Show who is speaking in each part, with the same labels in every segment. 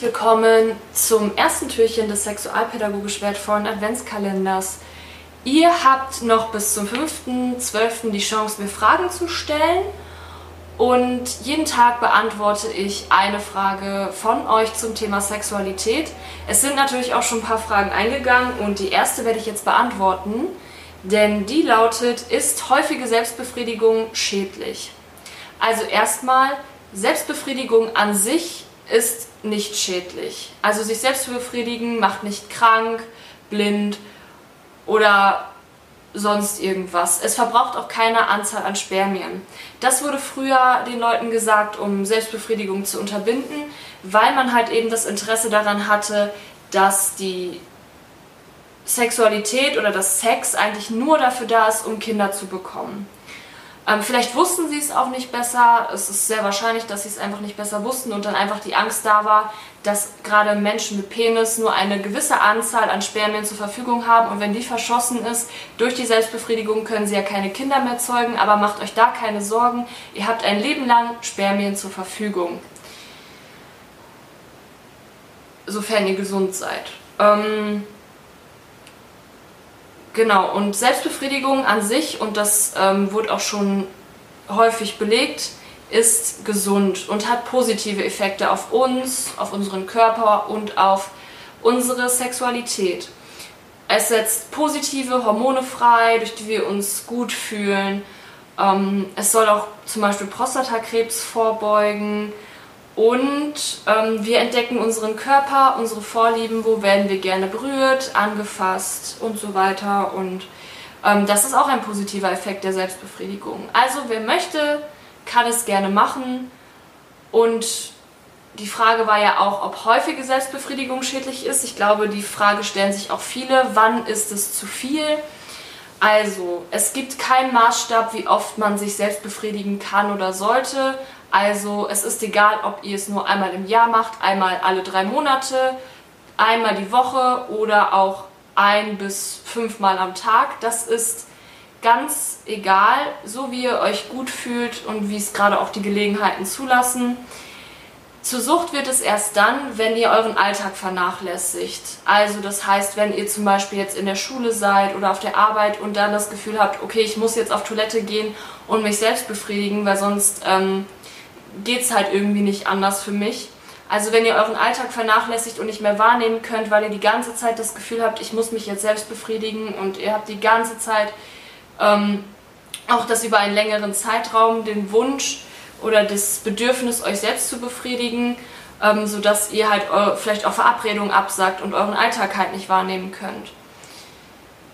Speaker 1: willkommen zum ersten Türchen des sexualpädagogisch wertvollen Adventskalenders. Ihr habt noch bis zum 5.12. die Chance, mir Fragen zu stellen. Und jeden Tag beantworte ich eine Frage von euch zum Thema Sexualität. Es sind natürlich auch schon ein paar Fragen eingegangen und die erste werde ich jetzt beantworten, denn die lautet, ist häufige Selbstbefriedigung schädlich? Also erstmal, Selbstbefriedigung an sich ist nicht schädlich. Also sich selbst zu befriedigen macht nicht krank, blind oder sonst irgendwas. Es verbraucht auch keine Anzahl an Spermien. Das wurde früher den Leuten gesagt, um Selbstbefriedigung zu unterbinden, weil man halt eben das Interesse daran hatte, dass die Sexualität oder das Sex eigentlich nur dafür da ist, um Kinder zu bekommen. Ähm, vielleicht wussten sie es auch nicht besser. Es ist sehr wahrscheinlich, dass sie es einfach nicht besser wussten und dann einfach die Angst da war, dass gerade Menschen mit Penis nur eine gewisse Anzahl an Spermien zur Verfügung haben und wenn die verschossen ist, durch die Selbstbefriedigung können sie ja keine Kinder mehr zeugen, aber macht euch da keine Sorgen. Ihr habt ein Leben lang Spermien zur Verfügung. Sofern ihr gesund seid. Ähm, Genau, und Selbstbefriedigung an sich, und das ähm, wurde auch schon häufig belegt, ist gesund und hat positive Effekte auf uns, auf unseren Körper und auf unsere Sexualität. Es setzt positive Hormone frei, durch die wir uns gut fühlen. Ähm, es soll auch zum Beispiel Prostatakrebs vorbeugen. Und ähm, wir entdecken unseren Körper, unsere Vorlieben, wo werden wir gerne berührt, angefasst und so weiter. Und ähm, das ist auch ein positiver Effekt der Selbstbefriedigung. Also wer möchte, kann es gerne machen. Und die Frage war ja auch, ob häufige Selbstbefriedigung schädlich ist. Ich glaube, die Frage stellen sich auch viele. Wann ist es zu viel? Also, es gibt keinen Maßstab, wie oft man sich selbst befriedigen kann oder sollte. Also es ist egal, ob ihr es nur einmal im Jahr macht, einmal alle drei Monate, einmal die Woche oder auch ein bis fünfmal am Tag. Das ist ganz egal, so wie ihr euch gut fühlt und wie es gerade auch die Gelegenheiten zulassen. Zur Sucht wird es erst dann, wenn ihr euren Alltag vernachlässigt. Also das heißt, wenn ihr zum Beispiel jetzt in der Schule seid oder auf der Arbeit und dann das Gefühl habt, okay, ich muss jetzt auf Toilette gehen und mich selbst befriedigen, weil sonst ähm, geht es halt irgendwie nicht anders für mich. Also wenn ihr euren Alltag vernachlässigt und nicht mehr wahrnehmen könnt, weil ihr die ganze Zeit das Gefühl habt, ich muss mich jetzt selbst befriedigen und ihr habt die ganze Zeit ähm, auch das über einen längeren Zeitraum, den Wunsch oder das Bedürfnis, euch selbst zu befriedigen, ähm, sodass ihr halt vielleicht auch Verabredungen absagt und euren Alltag halt nicht wahrnehmen könnt.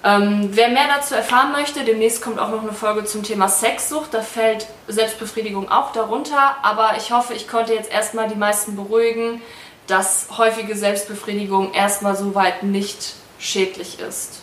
Speaker 1: Ähm, wer mehr dazu erfahren möchte, demnächst kommt auch noch eine Folge zum Thema Sexsucht. Da fällt Selbstbefriedigung auch darunter. Aber ich hoffe, ich konnte jetzt erstmal die meisten beruhigen, dass häufige Selbstbefriedigung erstmal soweit nicht schädlich ist.